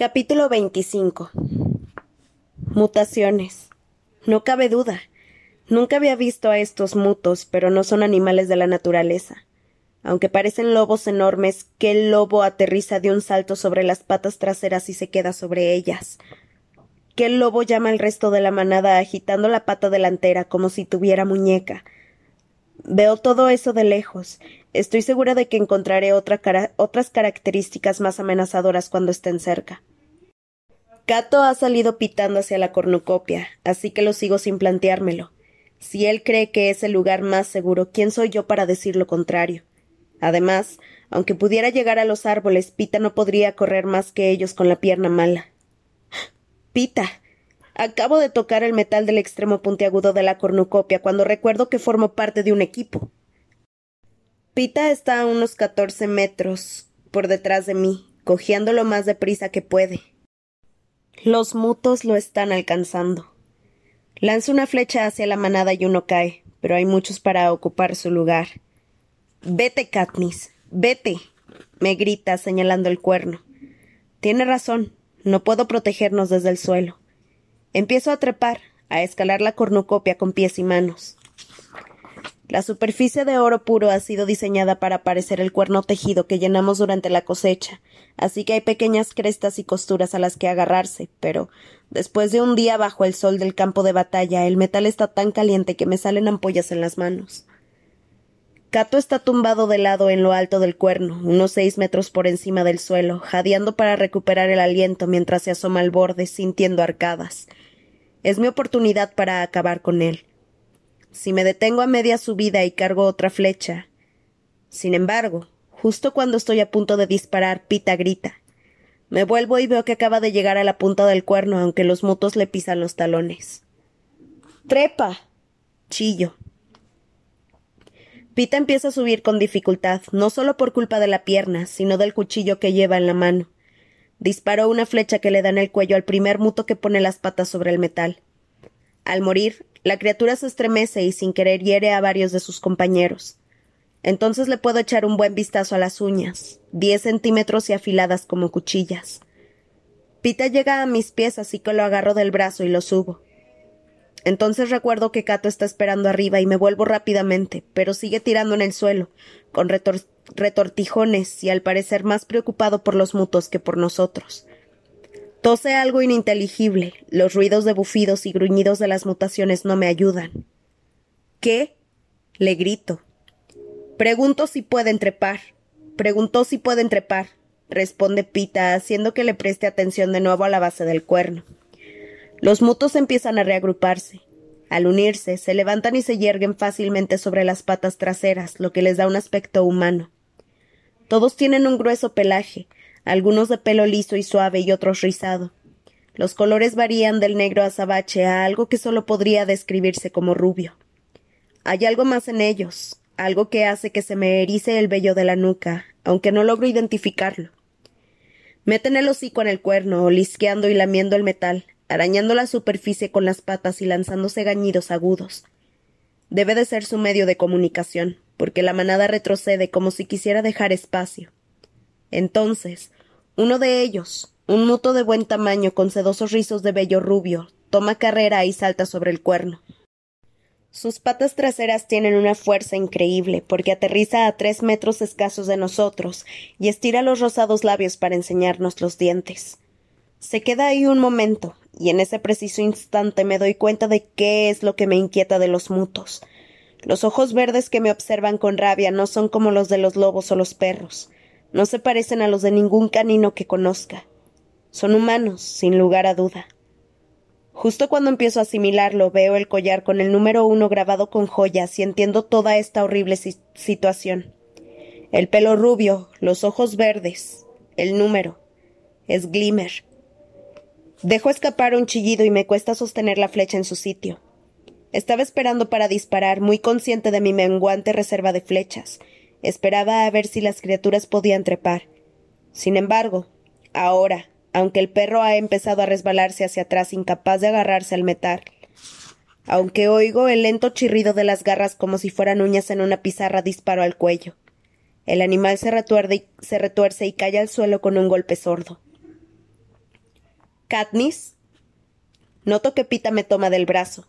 Capítulo 25 Mutaciones. No cabe duda. Nunca había visto a estos mutos, pero no son animales de la naturaleza. Aunque parecen lobos enormes, que el lobo aterriza de un salto sobre las patas traseras y se queda sobre ellas. Que el lobo llama al resto de la manada agitando la pata delantera como si tuviera muñeca. Veo todo eso de lejos. Estoy segura de que encontraré otras características más amenazadoras cuando estén cerca. Cato ha salido pitando hacia la cornucopia, así que lo sigo sin planteármelo. Si él cree que es el lugar más seguro, ¿quién soy yo para decir lo contrario? Además, aunque pudiera llegar a los árboles, Pita no podría correr más que ellos con la pierna mala. Pita. Acabo de tocar el metal del extremo puntiagudo de la cornucopia cuando recuerdo que formo parte de un equipo. Pita está a unos catorce metros por detrás de mí, cojeando lo más deprisa que puede. Los mutos lo están alcanzando. Lanzo una flecha hacia la manada y uno cae, pero hay muchos para ocupar su lugar. Vete, Katniss, vete, me grita señalando el cuerno. Tiene razón, no puedo protegernos desde el suelo. Empiezo a trepar, a escalar la cornucopia con pies y manos. La superficie de oro puro ha sido diseñada para parecer el cuerno tejido que llenamos durante la cosecha, así que hay pequeñas crestas y costuras a las que agarrarse, pero después de un día bajo el sol del campo de batalla, el metal está tan caliente que me salen ampollas en las manos. Cato está tumbado de lado en lo alto del cuerno, unos seis metros por encima del suelo, jadeando para recuperar el aliento mientras se asoma al borde, sintiendo arcadas. Es mi oportunidad para acabar con él si me detengo a media subida y cargo otra flecha. Sin embargo, justo cuando estoy a punto de disparar, Pita grita. Me vuelvo y veo que acaba de llegar a la punta del cuerno, aunque los mutos le pisan los talones. ¡Trepa! chillo. Pita empieza a subir con dificultad, no solo por culpa de la pierna, sino del cuchillo que lleva en la mano. Disparó una flecha que le da en el cuello al primer muto que pone las patas sobre el metal. Al morir, la criatura se estremece y sin querer hiere a varios de sus compañeros. Entonces le puedo echar un buen vistazo a las uñas, diez centímetros y afiladas como cuchillas. Pita llega a mis pies así que lo agarro del brazo y lo subo. Entonces recuerdo que Cato está esperando arriba y me vuelvo rápidamente, pero sigue tirando en el suelo, con retortijones y al parecer más preocupado por los mutos que por nosotros. Tose algo ininteligible. Los ruidos de bufidos y gruñidos de las mutaciones no me ayudan. ¿Qué? le grito. Pregunto si pueden trepar. Preguntó si pueden trepar, responde Pita, haciendo que le preste atención de nuevo a la base del cuerno. Los mutos empiezan a reagruparse. Al unirse, se levantan y se yerguen fácilmente sobre las patas traseras, lo que les da un aspecto humano. Todos tienen un grueso pelaje, algunos de pelo liso y suave y otros rizado. Los colores varían del negro azabache a algo que solo podría describirse como rubio. Hay algo más en ellos, algo que hace que se me erice el vello de la nuca, aunque no logro identificarlo. Meten el hocico en el cuerno, olisqueando y lamiendo el metal, arañando la superficie con las patas y lanzándose gañidos agudos. Debe de ser su medio de comunicación, porque la manada retrocede como si quisiera dejar espacio. Entonces, uno de ellos, un muto de buen tamaño con sedosos rizos de vello rubio, toma carrera y salta sobre el cuerno. Sus patas traseras tienen una fuerza increíble, porque aterriza a tres metros escasos de nosotros y estira los rosados labios para enseñarnos los dientes. Se queda ahí un momento, y en ese preciso instante me doy cuenta de qué es lo que me inquieta de los mutos. Los ojos verdes que me observan con rabia no son como los de los lobos o los perros. No se parecen a los de ningún canino que conozca. Son humanos, sin lugar a duda. Justo cuando empiezo a asimilarlo, veo el collar con el número uno grabado con joyas y entiendo toda esta horrible situación. El pelo rubio, los ojos verdes, el número. Es Glimmer. Dejo escapar un chillido y me cuesta sostener la flecha en su sitio. Estaba esperando para disparar, muy consciente de mi menguante reserva de flechas, Esperaba a ver si las criaturas podían trepar. Sin embargo, ahora, aunque el perro ha empezado a resbalarse hacia atrás incapaz de agarrarse al metal, aunque oigo el lento chirrido de las garras como si fueran uñas en una pizarra, disparo al cuello. El animal se, se retuerce y cae al suelo con un golpe sordo. Katniss. Noto que Pita me toma del brazo.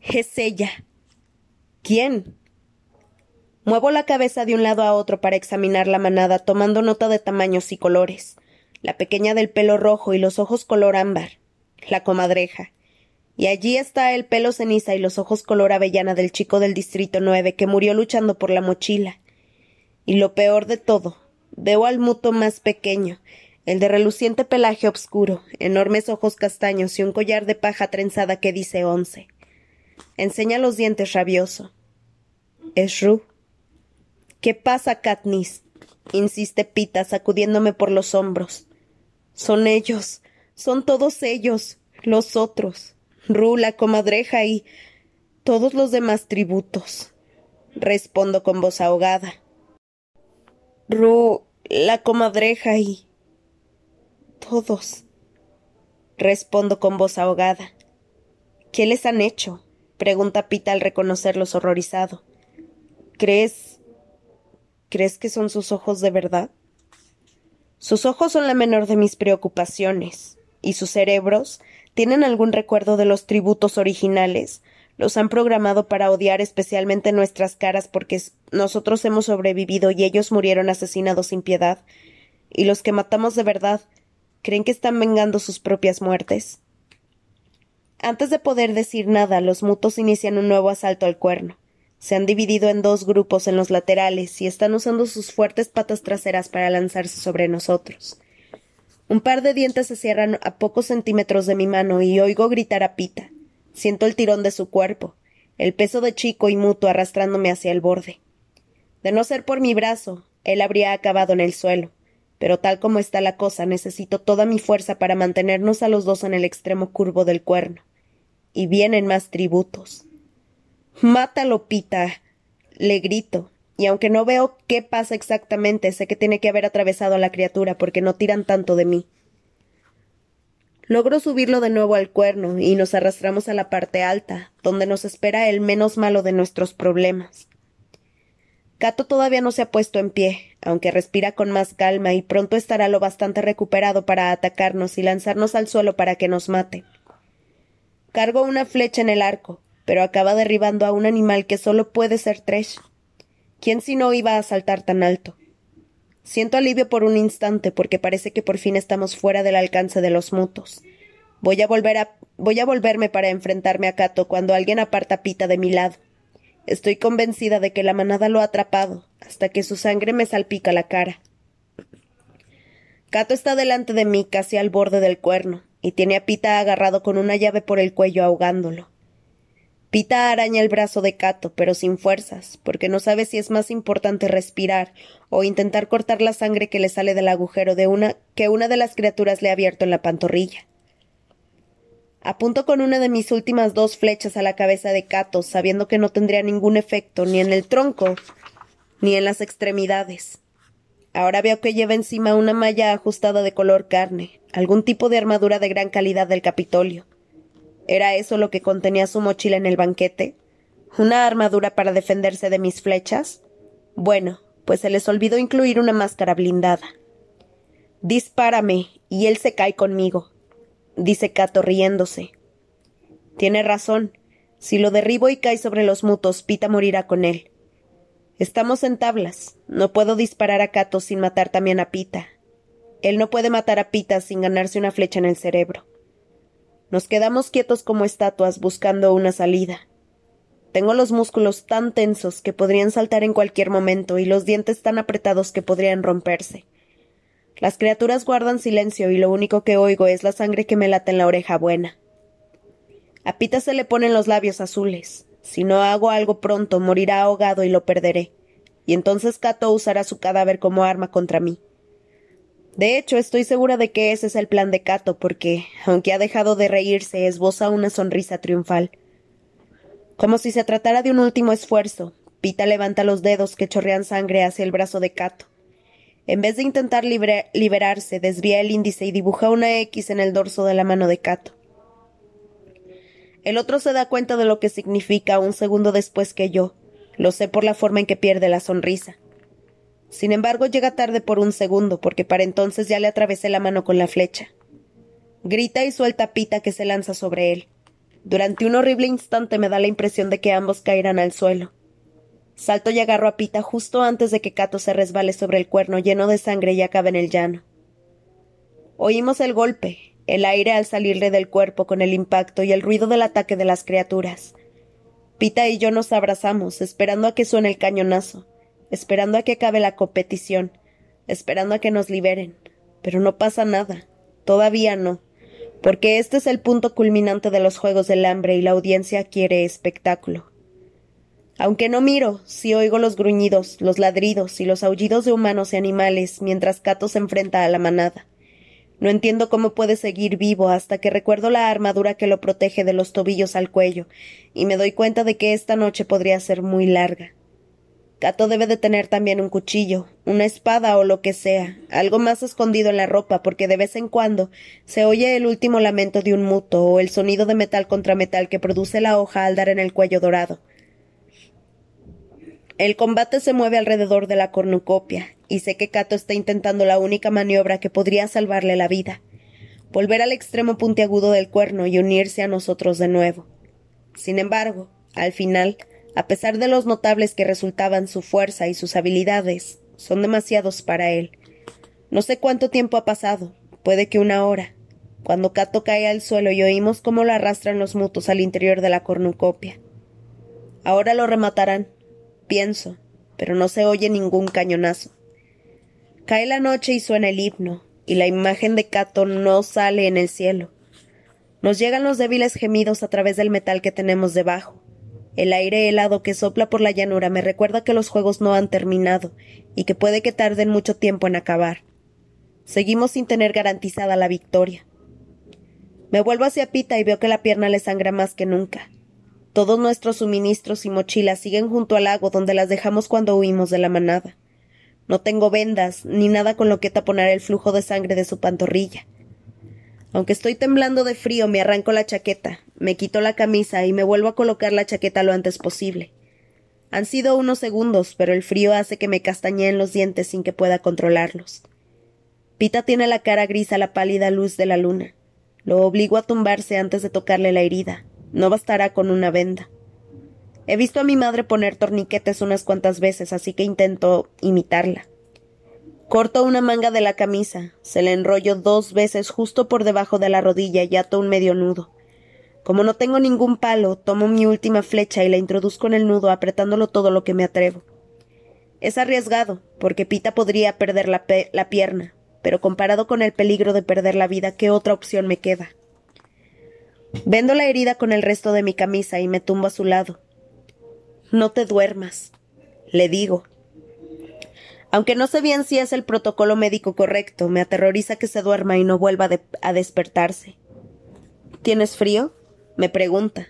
Es ella. ¿Quién? Muevo la cabeza de un lado a otro para examinar la manada, tomando nota de tamaños y colores. La pequeña del pelo rojo y los ojos color ámbar. La comadreja. Y allí está el pelo ceniza y los ojos color avellana del chico del distrito nueve que murió luchando por la mochila. Y lo peor de todo, veo al muto más pequeño, el de reluciente pelaje oscuro, enormes ojos castaños y un collar de paja trenzada que dice once. Enseña los dientes rabioso. Es Ru. ¿Qué pasa, Katniss? insiste Pita, sacudiéndome por los hombros. Son ellos, son todos ellos, los otros. Ru, la comadreja y todos los demás tributos. Respondo con voz ahogada. Ru, la comadreja y todos. Respondo con voz ahogada. ¿Qué les han hecho? pregunta Pita al reconocerlos horrorizado. ¿Crees ¿Crees que son sus ojos de verdad? Sus ojos son la menor de mis preocupaciones, y sus cerebros tienen algún recuerdo de los tributos originales. Los han programado para odiar especialmente nuestras caras porque nosotros hemos sobrevivido y ellos murieron asesinados sin piedad. Y los que matamos de verdad, ¿creen que están vengando sus propias muertes? Antes de poder decir nada, los mutos inician un nuevo asalto al cuerno. Se han dividido en dos grupos en los laterales y están usando sus fuertes patas traseras para lanzarse sobre nosotros. Un par de dientes se cierran a pocos centímetros de mi mano y oigo gritar a Pita. Siento el tirón de su cuerpo, el peso de chico y mutuo arrastrándome hacia el borde. De no ser por mi brazo, él habría acabado en el suelo, pero tal como está la cosa, necesito toda mi fuerza para mantenernos a los dos en el extremo curvo del cuerno. Y vienen más tributos. Mátalo, Pita. le grito, y aunque no veo qué pasa exactamente, sé que tiene que haber atravesado a la criatura porque no tiran tanto de mí. Logro subirlo de nuevo al cuerno y nos arrastramos a la parte alta, donde nos espera el menos malo de nuestros problemas. Cato todavía no se ha puesto en pie, aunque respira con más calma y pronto estará lo bastante recuperado para atacarnos y lanzarnos al suelo para que nos mate. Cargo una flecha en el arco, pero acaba derribando a un animal que solo puede ser Tresh. ¿Quién si no iba a saltar tan alto? Siento alivio por un instante porque parece que por fin estamos fuera del alcance de los mutos. Voy a volver a voy a volverme para enfrentarme a Cato cuando alguien aparta Pita de mi lado. Estoy convencida de que la manada lo ha atrapado, hasta que su sangre me salpica la cara. Cato está delante de mí, casi al borde del cuerno, y tiene a Pita agarrado con una llave por el cuello ahogándolo. Pita araña el brazo de Cato, pero sin fuerzas, porque no sabe si es más importante respirar o intentar cortar la sangre que le sale del agujero de una que una de las criaturas le ha abierto en la pantorrilla. Apunto con una de mis últimas dos flechas a la cabeza de Cato, sabiendo que no tendría ningún efecto ni en el tronco ni en las extremidades. Ahora veo que lleva encima una malla ajustada de color carne, algún tipo de armadura de gran calidad del Capitolio. ¿Era eso lo que contenía su mochila en el banquete? ¿Una armadura para defenderse de mis flechas? Bueno, pues se les olvidó incluir una máscara blindada. Dispárame, y él se cae conmigo, dice Cato riéndose. Tiene razón. Si lo derribo y cae sobre los mutos, Pita morirá con él. Estamos en tablas. No puedo disparar a Cato sin matar también a Pita. Él no puede matar a Pita sin ganarse una flecha en el cerebro. Nos quedamos quietos como estatuas buscando una salida. Tengo los músculos tan tensos que podrían saltar en cualquier momento y los dientes tan apretados que podrían romperse. Las criaturas guardan silencio y lo único que oigo es la sangre que me late en la oreja buena. A Pita se le ponen los labios azules. Si no hago algo pronto, morirá ahogado y lo perderé. Y entonces Cato usará su cadáver como arma contra mí. De hecho, estoy segura de que ese es el plan de Cato, porque, aunque ha dejado de reírse, esboza una sonrisa triunfal. Como si se tratara de un último esfuerzo, Pita levanta los dedos que chorrean sangre hacia el brazo de Cato. En vez de intentar liberarse, desvía el índice y dibuja una X en el dorso de la mano de Cato. El otro se da cuenta de lo que significa un segundo después que yo. Lo sé por la forma en que pierde la sonrisa. Sin embargo, llega tarde por un segundo, porque para entonces ya le atravesé la mano con la flecha. Grita y suelta Pita que se lanza sobre él. Durante un horrible instante me da la impresión de que ambos caerán al suelo. Salto y agarro a Pita justo antes de que Cato se resbale sobre el cuerno lleno de sangre y acabe en el llano. Oímos el golpe, el aire al salirle del cuerpo con el impacto y el ruido del ataque de las criaturas. Pita y yo nos abrazamos, esperando a que suene el cañonazo, esperando a que acabe la competición, esperando a que nos liberen. Pero no pasa nada. Todavía no. Porque este es el punto culminante de los Juegos del Hambre y la audiencia quiere espectáculo. Aunque no miro, sí oigo los gruñidos, los ladridos y los aullidos de humanos y animales mientras Cato se enfrenta a la manada. No entiendo cómo puede seguir vivo hasta que recuerdo la armadura que lo protege de los tobillos al cuello, y me doy cuenta de que esta noche podría ser muy larga. Cato debe de tener también un cuchillo, una espada o lo que sea, algo más escondido en la ropa, porque de vez en cuando se oye el último lamento de un muto o el sonido de metal contra metal que produce la hoja al dar en el cuello dorado. El combate se mueve alrededor de la cornucopia, y sé que Cato está intentando la única maniobra que podría salvarle la vida volver al extremo puntiagudo del cuerno y unirse a nosotros de nuevo. Sin embargo, al final, a pesar de los notables que resultaban su fuerza y sus habilidades, son demasiados para él. No sé cuánto tiempo ha pasado, puede que una hora, cuando Cato cae al suelo y oímos cómo lo arrastran los mutos al interior de la cornucopia. Ahora lo rematarán, pienso, pero no se oye ningún cañonazo. Cae la noche y suena el himno, y la imagen de Cato no sale en el cielo. Nos llegan los débiles gemidos a través del metal que tenemos debajo. El aire helado que sopla por la llanura me recuerda que los juegos no han terminado y que puede que tarden mucho tiempo en acabar. Seguimos sin tener garantizada la victoria. Me vuelvo hacia Pita y veo que la pierna le sangra más que nunca. Todos nuestros suministros y mochilas siguen junto al lago donde las dejamos cuando huimos de la manada. No tengo vendas ni nada con lo que taponar el flujo de sangre de su pantorrilla. Aunque estoy temblando de frío, me arranco la chaqueta, me quito la camisa y me vuelvo a colocar la chaqueta lo antes posible. Han sido unos segundos, pero el frío hace que me castañeen los dientes sin que pueda controlarlos. Pita tiene la cara gris a la pálida luz de la luna. Lo obligo a tumbarse antes de tocarle la herida. No bastará con una venda. He visto a mi madre poner torniquetes unas cuantas veces, así que intento imitarla. Corto una manga de la camisa, se la enrollo dos veces justo por debajo de la rodilla y ato un medio nudo. Como no tengo ningún palo, tomo mi última flecha y la introduzco en el nudo apretándolo todo lo que me atrevo. Es arriesgado, porque Pita podría perder la, la pierna, pero comparado con el peligro de perder la vida, ¿qué otra opción me queda? Vendo la herida con el resto de mi camisa y me tumbo a su lado. No te duermas, le digo. Aunque no sé bien si es el protocolo médico correcto, me aterroriza que se duerma y no vuelva a despertarse. ¿Tienes frío? me pregunta.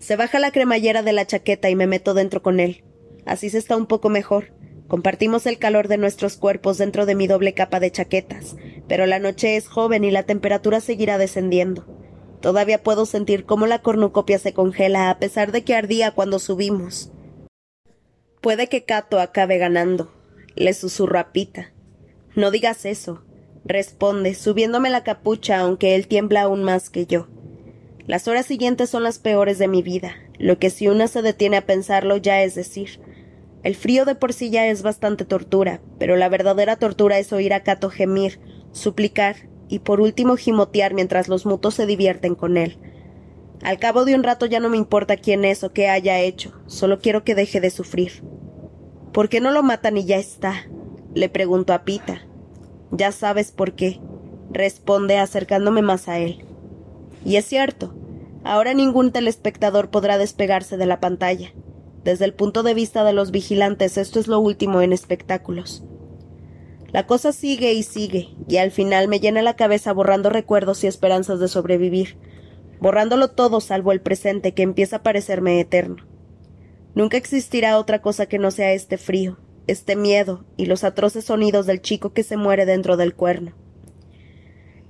Se baja la cremallera de la chaqueta y me meto dentro con él. Así se está un poco mejor. Compartimos el calor de nuestros cuerpos dentro de mi doble capa de chaquetas, pero la noche es joven y la temperatura seguirá descendiendo. Todavía puedo sentir cómo la cornucopia se congela a pesar de que ardía cuando subimos. Puede que Cato acabe ganando, le susurro a Pita. No digas eso, responde, subiéndome la capucha aunque él tiembla aún más que yo. Las horas siguientes son las peores de mi vida, lo que si una se detiene a pensarlo ya es decir. El frío de por sí ya es bastante tortura, pero la verdadera tortura es oír a Cato gemir, suplicar y por último gimotear mientras los mutos se divierten con él. Al cabo de un rato ya no me importa quién es o qué haya hecho, solo quiero que deje de sufrir. ¿Por qué no lo matan y ya está? le pregunto a Pita. Ya sabes por qué, responde acercándome más a él. Y es cierto, ahora ningún telespectador podrá despegarse de la pantalla. Desde el punto de vista de los vigilantes, esto es lo último en espectáculos. La cosa sigue y sigue, y al final me llena la cabeza borrando recuerdos y esperanzas de sobrevivir, borrándolo todo salvo el presente que empieza a parecerme eterno. Nunca existirá otra cosa que no sea este frío, este miedo y los atroces sonidos del chico que se muere dentro del cuerno.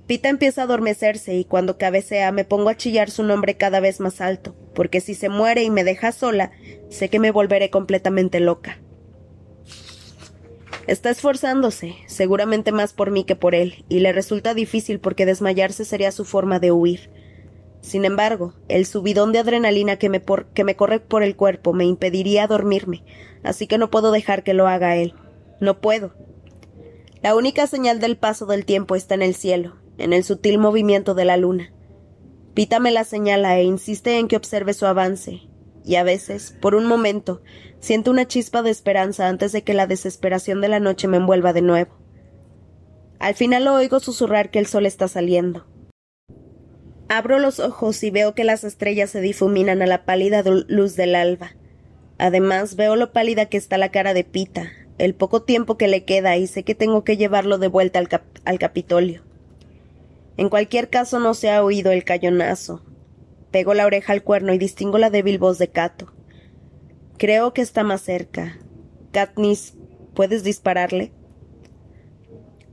Pita empieza a adormecerse y cuando cabecea me pongo a chillar su nombre cada vez más alto, porque si se muere y me deja sola, sé que me volveré completamente loca. Está esforzándose, seguramente más por mí que por él, y le resulta difícil porque desmayarse sería su forma de huir. Sin embargo, el subidón de adrenalina que me, que me corre por el cuerpo me impediría dormirme, así que no puedo dejar que lo haga él. No puedo. La única señal del paso del tiempo está en el cielo, en el sutil movimiento de la luna. Pita me la señala e insiste en que observe su avance, y a veces, por un momento, siento una chispa de esperanza antes de que la desesperación de la noche me envuelva de nuevo. Al final lo oigo susurrar que el sol está saliendo. Abro los ojos y veo que las estrellas se difuminan a la pálida luz del alba. Además veo lo pálida que está la cara de Pita, el poco tiempo que le queda y sé que tengo que llevarlo de vuelta al, Capitolio. En cualquier caso no se ha oído el cañonazo, Pego la oreja al cuerno y distingo la débil voz de Cato. Creo que está más cerca. Katniss, ¿puedes dispararle?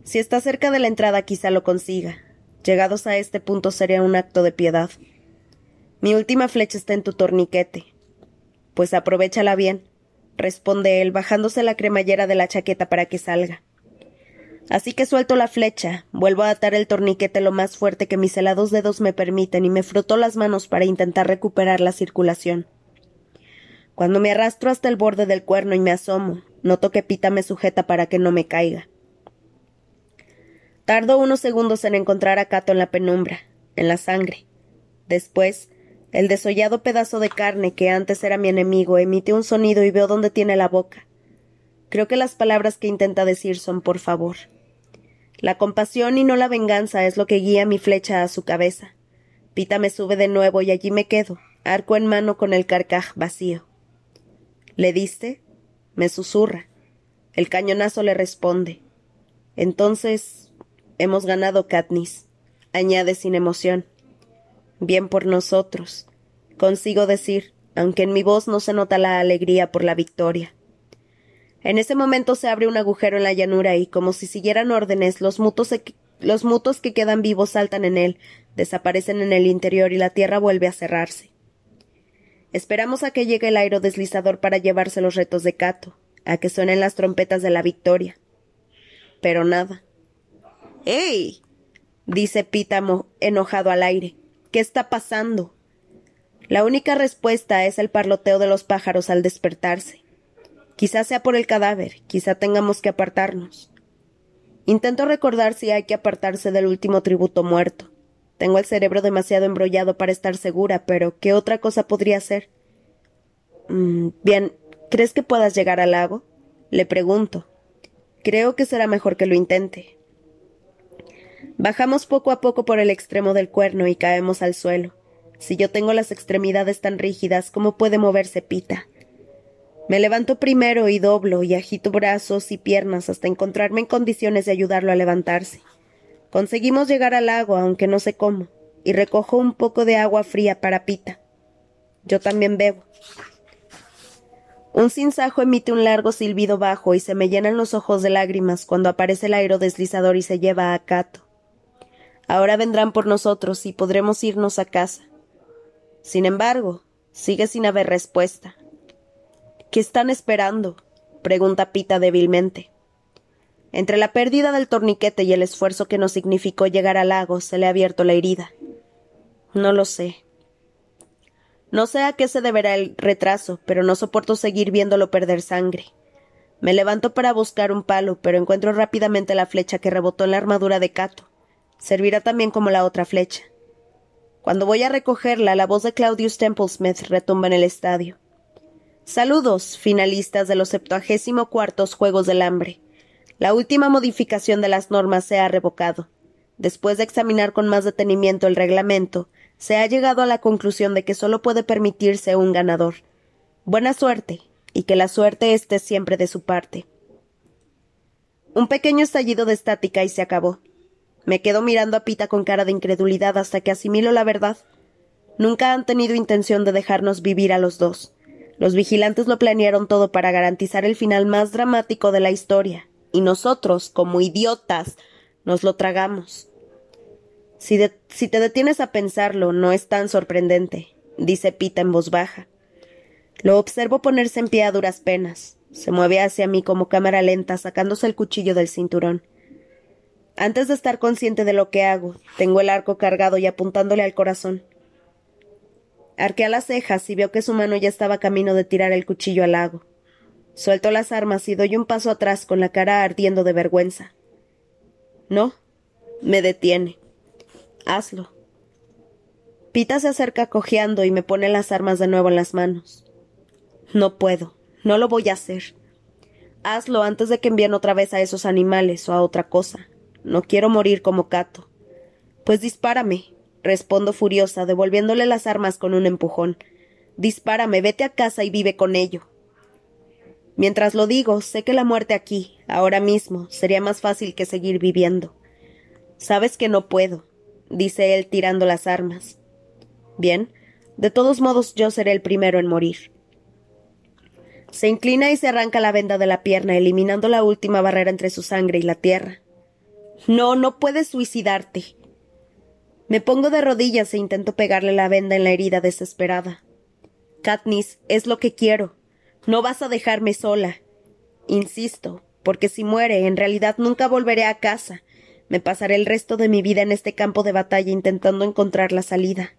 Si está cerca de la entrada quizá lo consiga. Llegados a este punto sería un acto de piedad. Mi última flecha está en tu torniquete. Pues aprovechala bien, responde él, bajándose la cremallera de la chaqueta para que salga. Así que suelto la flecha, vuelvo a atar el torniquete lo más fuerte que mis helados dedos me permiten y me froto las manos para intentar recuperar la circulación. Cuando me arrastro hasta el borde del cuerno y me asomo, noto que Pita me sujeta para que no me caiga. Tardo unos segundos en encontrar a Cato en la penumbra, en la sangre. Después, el desollado pedazo de carne que antes era mi enemigo emite un sonido y veo dónde tiene la boca. Creo que las palabras que intenta decir son por favor. La compasión y no la venganza es lo que guía mi flecha a su cabeza. Pita me sube de nuevo y allí me quedo, arco en mano con el carcaj vacío. ¿Le diste? me susurra. El cañonazo le responde. Entonces hemos ganado, Katniss, añade sin emoción. Bien por nosotros, consigo decir, aunque en mi voz no se nota la alegría por la victoria. En ese momento se abre un agujero en la llanura y, como si siguieran órdenes, los mutos, los mutos que quedan vivos saltan en él, desaparecen en el interior y la tierra vuelve a cerrarse. Esperamos a que llegue el aerodeslizador para llevarse los retos de Cato, a que suenen las trompetas de la victoria. Pero nada. ¡Ey! dice Pítamo, enojado al aire. ¿Qué está pasando? La única respuesta es el parloteo de los pájaros al despertarse. Quizá sea por el cadáver, quizá tengamos que apartarnos. Intento recordar si hay que apartarse del último tributo muerto. Tengo el cerebro demasiado embrollado para estar segura, pero ¿qué otra cosa podría ser? Mm, bien, ¿crees que puedas llegar al lago? Le pregunto. Creo que será mejor que lo intente. Bajamos poco a poco por el extremo del cuerno y caemos al suelo. Si yo tengo las extremidades tan rígidas, ¿cómo puede moverse Pita? Me levanto primero y doblo y agito brazos y piernas hasta encontrarme en condiciones de ayudarlo a levantarse. Conseguimos llegar al lago, aunque no sé cómo, y recojo un poco de agua fría para Pita. Yo también bebo. Un sinsajo emite un largo silbido bajo y se me llenan los ojos de lágrimas cuando aparece el aerodeslizador y se lleva a Cato. Ahora vendrán por nosotros y podremos irnos a casa. Sin embargo, sigue sin haber respuesta. ¿Qué están esperando? pregunta Pita débilmente. Entre la pérdida del torniquete y el esfuerzo que nos significó llegar al lago, se le ha abierto la herida. No lo sé. No sé a qué se deberá el retraso, pero no soporto seguir viéndolo perder sangre. Me levanto para buscar un palo, pero encuentro rápidamente la flecha que rebotó en la armadura de Cato. Servirá también como la otra flecha. Cuando voy a recogerla, la voz de Claudius Templesmith retumba en el estadio. Saludos, finalistas de los septuagésimo cuartos Juegos del Hambre. La última modificación de las normas se ha revocado. Después de examinar con más detenimiento el reglamento, se ha llegado a la conclusión de que solo puede permitirse un ganador. Buena suerte, y que la suerte esté siempre de su parte. Un pequeño estallido de estática y se acabó. Me quedo mirando a Pita con cara de incredulidad hasta que asimilo la verdad. Nunca han tenido intención de dejarnos vivir a los dos. Los vigilantes lo planearon todo para garantizar el final más dramático de la historia, y nosotros, como idiotas, nos lo tragamos. Si, te detienes a pensarlo, no es tan sorprendente, dice Pita en voz baja. Lo observo ponerse en pie a duras penas. Se mueve hacia mí como cámara lenta, sacándose el cuchillo del cinturón. Antes de estar consciente de lo que hago, tengo el arco cargado y apuntándole al corazón. Arquea las cejas y veo que su mano ya estaba camino de tirar el cuchillo al lago. Suelto las armas y doy un paso atrás con la cara ardiendo de vergüenza. No, me detiene. Hazlo. Pita se acerca cojeando y me pone las armas de nuevo en las manos. No puedo, no lo voy a hacer. Hazlo antes de que envíen otra vez a esos animales o a otra cosa. No quiero morir como Cato. Pues dispárame, respondo furiosa, devolviéndole las armas con un empujón. Dispárame, vete a casa y vive con ello. Mientras lo digo, sé que la muerte aquí, ahora mismo, sería más fácil que seguir viviendo. Sabes que no puedo, dice él tirando las armas. Bien, de todos modos yo seré el primero en morir. Se inclina y se arranca la venda de la pierna, eliminando la última barrera entre su sangre y la tierra. No, no puedes suicidarte. Me pongo de rodillas e intento pegarle la venda en la herida desesperada. Katniss, es lo que quiero. No vas a dejarme sola. Insisto, porque si muere, en realidad nunca volveré a casa. Me pasaré el resto de mi vida en este campo de batalla intentando encontrar la salida.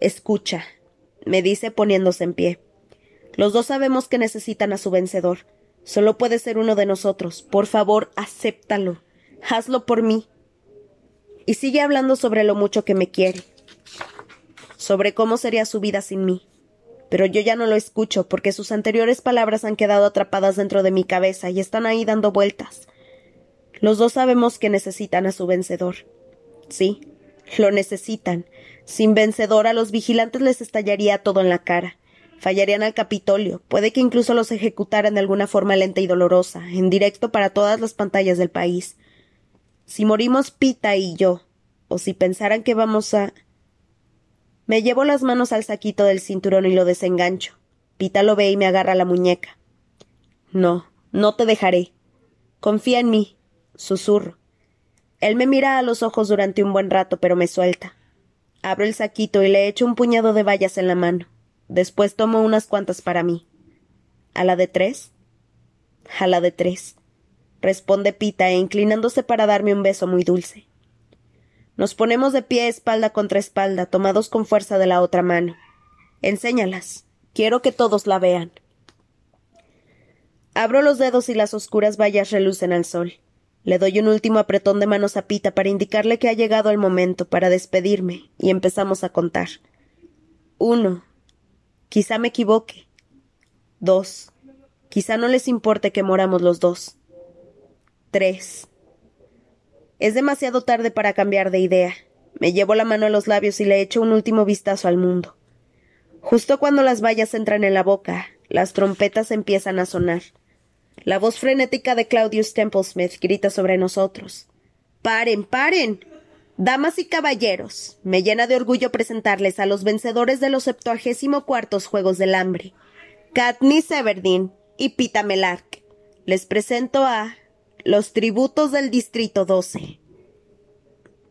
Escucha, me dice poniéndose en pie. Los dos sabemos que necesitan a su vencedor. Solo puede ser uno de nosotros. Por favor, acéptalo. Hazlo por mí. Y sigue hablando sobre lo mucho que me quiere. Sobre cómo sería su vida sin mí pero yo ya no lo escucho porque sus anteriores palabras han quedado atrapadas dentro de mi cabeza y están ahí dando vueltas. Los dos sabemos que necesitan a su vencedor. Sí, lo necesitan. Sin vencedor a los vigilantes les estallaría todo en la cara. Fallarían al Capitolio. Puede que incluso los ejecutaran de alguna forma lenta y dolorosa, en directo para todas las pantallas del país. Si morimos Pita y yo, o si pensaran que vamos a. Me llevo las manos al saquito del cinturón y lo desengancho. Pita lo ve y me agarra la muñeca. No, no te dejaré. Confía en mí, susurro. Él me mira a los ojos durante un buen rato, pero me suelta. Abro el saquito y le echo un puñado de vallas en la mano. Después tomo unas cuantas para mí. ¿A la de tres? A la de tres, responde Pita, e inclinándose para darme un beso muy dulce. Nos ponemos de pie espalda contra espalda, tomados con fuerza de la otra mano. Enséñalas. Quiero que todos la vean. Abro los dedos y las oscuras vallas relucen al sol. Le doy un último apretón de manos a Pita para indicarle que ha llegado el momento para despedirme, y empezamos a contar. Uno. Quizá me equivoque. Dos. Quizá no les importe que moramos los dos. Tres. Es demasiado tarde para cambiar de idea. Me llevo la mano a los labios y le echo un último vistazo al mundo. Justo cuando las vallas entran en la boca, las trompetas empiezan a sonar. La voz frenética de Claudius Templesmith grita sobre nosotros. ¡Paren, paren! Damas y caballeros, me llena de orgullo presentarles a los vencedores de los septuagésimo cuartos Juegos del Hambre, Katniss Everdeen y Pita Melark. Les presento a los tributos del Distrito 12.